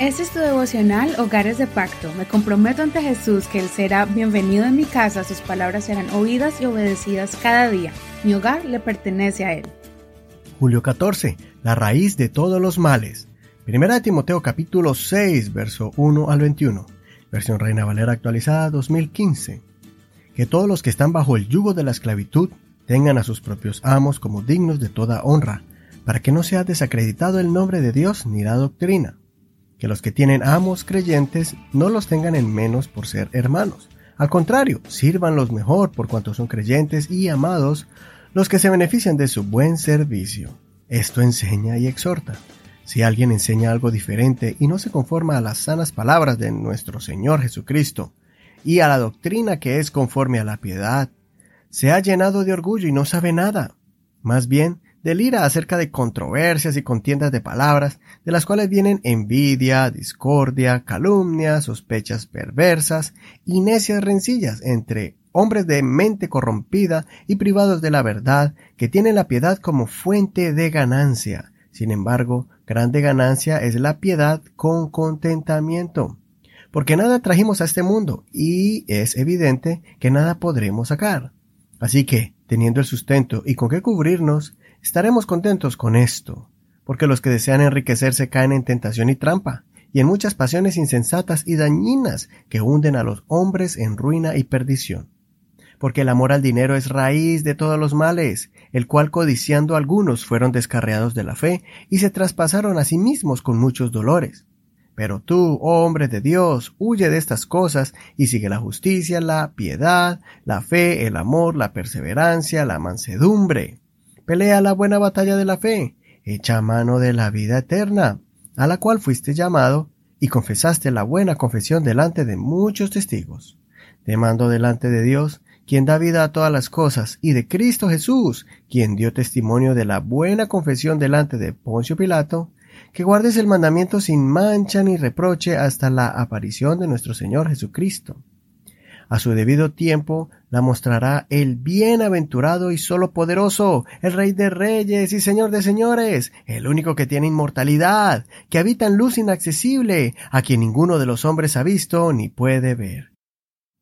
Este es tu devocional Hogares de Pacto. Me comprometo ante Jesús que Él será bienvenido en mi casa, sus palabras serán oídas y obedecidas cada día. Mi hogar le pertenece a Él. Julio 14. La raíz de todos los males. Primera de Timoteo capítulo 6, verso 1 al 21. Versión Reina Valera actualizada 2015. Que todos los que están bajo el yugo de la esclavitud tengan a sus propios amos como dignos de toda honra, para que no sea desacreditado el nombre de Dios ni la doctrina que los que tienen amos creyentes no los tengan en menos por ser hermanos. Al contrario, sírvanlos mejor por cuanto son creyentes y amados los que se benefician de su buen servicio. Esto enseña y exhorta. Si alguien enseña algo diferente y no se conforma a las sanas palabras de nuestro Señor Jesucristo y a la doctrina que es conforme a la piedad, se ha llenado de orgullo y no sabe nada. Más bien, delira acerca de controversias y contiendas de palabras, de las cuales vienen envidia, discordia, calumnia, sospechas perversas y necias rencillas entre hombres de mente corrompida y privados de la verdad, que tienen la piedad como fuente de ganancia. Sin embargo, grande ganancia es la piedad con contentamiento. Porque nada trajimos a este mundo, y es evidente que nada podremos sacar. Así que, teniendo el sustento y con qué cubrirnos, Estaremos contentos con esto, porque los que desean enriquecerse caen en tentación y trampa, y en muchas pasiones insensatas y dañinas que hunden a los hombres en ruina y perdición. Porque el amor al dinero es raíz de todos los males, el cual codiciando algunos fueron descarriados de la fe y se traspasaron a sí mismos con muchos dolores. Pero tú, oh hombre de Dios, huye de estas cosas y sigue la justicia, la piedad, la fe, el amor, la perseverancia, la mansedumbre. Pelea la buena batalla de la fe, echa mano de la vida eterna, a la cual fuiste llamado, y confesaste la buena confesión delante de muchos testigos. Te mando delante de Dios, quien da vida a todas las cosas, y de Cristo Jesús, quien dio testimonio de la buena confesión delante de Poncio Pilato, que guardes el mandamiento sin mancha ni reproche hasta la aparición de nuestro Señor Jesucristo a su debido tiempo la mostrará el bienaventurado y solo poderoso, el Rey de Reyes y Señor de Señores, el único que tiene inmortalidad, que habita en luz inaccesible, a quien ninguno de los hombres ha visto ni puede ver.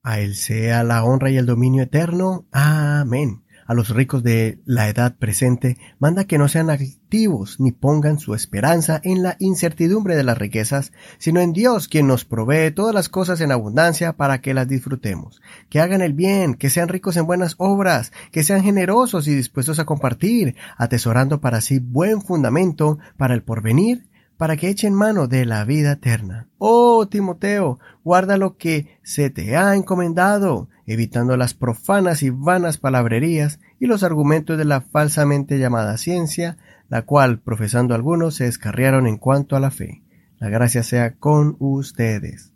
A él sea la honra y el dominio eterno. Amén a los ricos de la edad presente, manda que no sean activos ni pongan su esperanza en la incertidumbre de las riquezas, sino en Dios quien nos provee todas las cosas en abundancia para que las disfrutemos, que hagan el bien, que sean ricos en buenas obras, que sean generosos y dispuestos a compartir, atesorando para sí buen fundamento para el porvenir, para que echen mano de la vida eterna. Oh, Timoteo, guarda lo que se te ha encomendado, evitando las profanas y vanas palabrerías y los argumentos de la falsamente llamada ciencia, la cual, profesando algunos, se descarriaron en cuanto a la fe. La gracia sea con ustedes.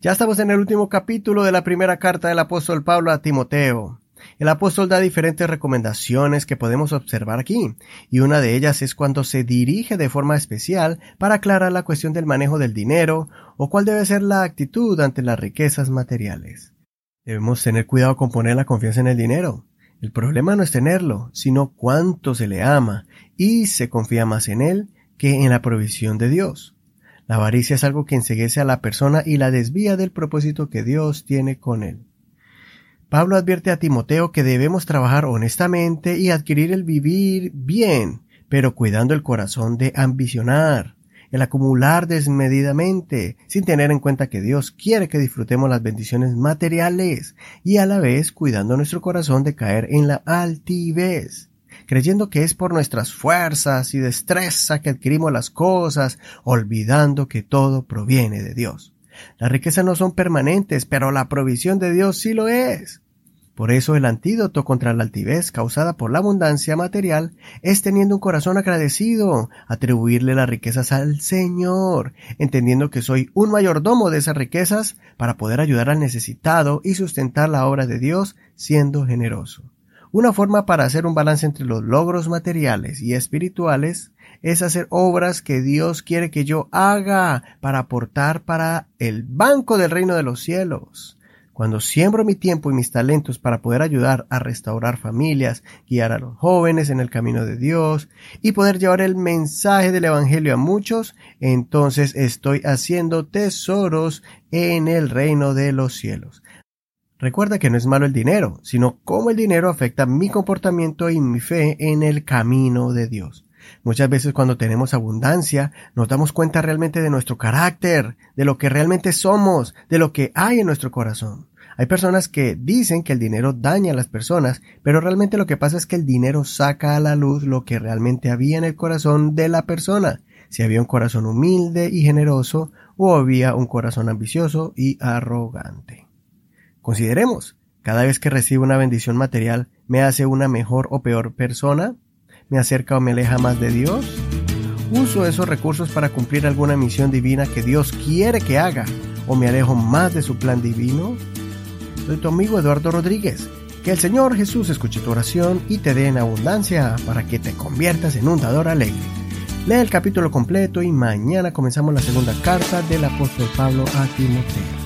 Ya estamos en el último capítulo de la primera carta del apóstol Pablo a Timoteo. El apóstol da diferentes recomendaciones que podemos observar aquí, y una de ellas es cuando se dirige de forma especial para aclarar la cuestión del manejo del dinero o cuál debe ser la actitud ante las riquezas materiales. Debemos tener cuidado con poner la confianza en el dinero. El problema no es tenerlo, sino cuánto se le ama y se confía más en él que en la provisión de Dios. La avaricia es algo que enseguece a la persona y la desvía del propósito que Dios tiene con él. Pablo advierte a Timoteo que debemos trabajar honestamente y adquirir el vivir bien, pero cuidando el corazón de ambicionar, el acumular desmedidamente, sin tener en cuenta que Dios quiere que disfrutemos las bendiciones materiales y a la vez cuidando nuestro corazón de caer en la altivez, creyendo que es por nuestras fuerzas y destreza que adquirimos las cosas, olvidando que todo proviene de Dios. Las riquezas no son permanentes, pero la provisión de Dios sí lo es. Por eso el antídoto contra la altivez causada por la abundancia material es teniendo un corazón agradecido, atribuirle las riquezas al Señor, entendiendo que soy un mayordomo de esas riquezas para poder ayudar al necesitado y sustentar la obra de Dios siendo generoso. Una forma para hacer un balance entre los logros materiales y espirituales es hacer obras que Dios quiere que yo haga para aportar para el banco del reino de los cielos. Cuando siembro mi tiempo y mis talentos para poder ayudar a restaurar familias, guiar a los jóvenes en el camino de Dios y poder llevar el mensaje del Evangelio a muchos, entonces estoy haciendo tesoros en el reino de los cielos. Recuerda que no es malo el dinero, sino cómo el dinero afecta mi comportamiento y mi fe en el camino de Dios. Muchas veces cuando tenemos abundancia nos damos cuenta realmente de nuestro carácter, de lo que realmente somos, de lo que hay en nuestro corazón. Hay personas que dicen que el dinero daña a las personas, pero realmente lo que pasa es que el dinero saca a la luz lo que realmente había en el corazón de la persona, si había un corazón humilde y generoso o había un corazón ambicioso y arrogante. Consideremos, cada vez que recibo una bendición material, ¿me hace una mejor o peor persona? Me acerca o me aleja más de Dios? ¿Uso esos recursos para cumplir alguna misión divina que Dios quiere que haga o me alejo más de su plan divino? Soy tu amigo Eduardo Rodríguez. Que el Señor Jesús escuche tu oración y te dé en abundancia para que te conviertas en un dador alegre. Lee el capítulo completo y mañana comenzamos la segunda carta del apóstol Pablo a Timoteo.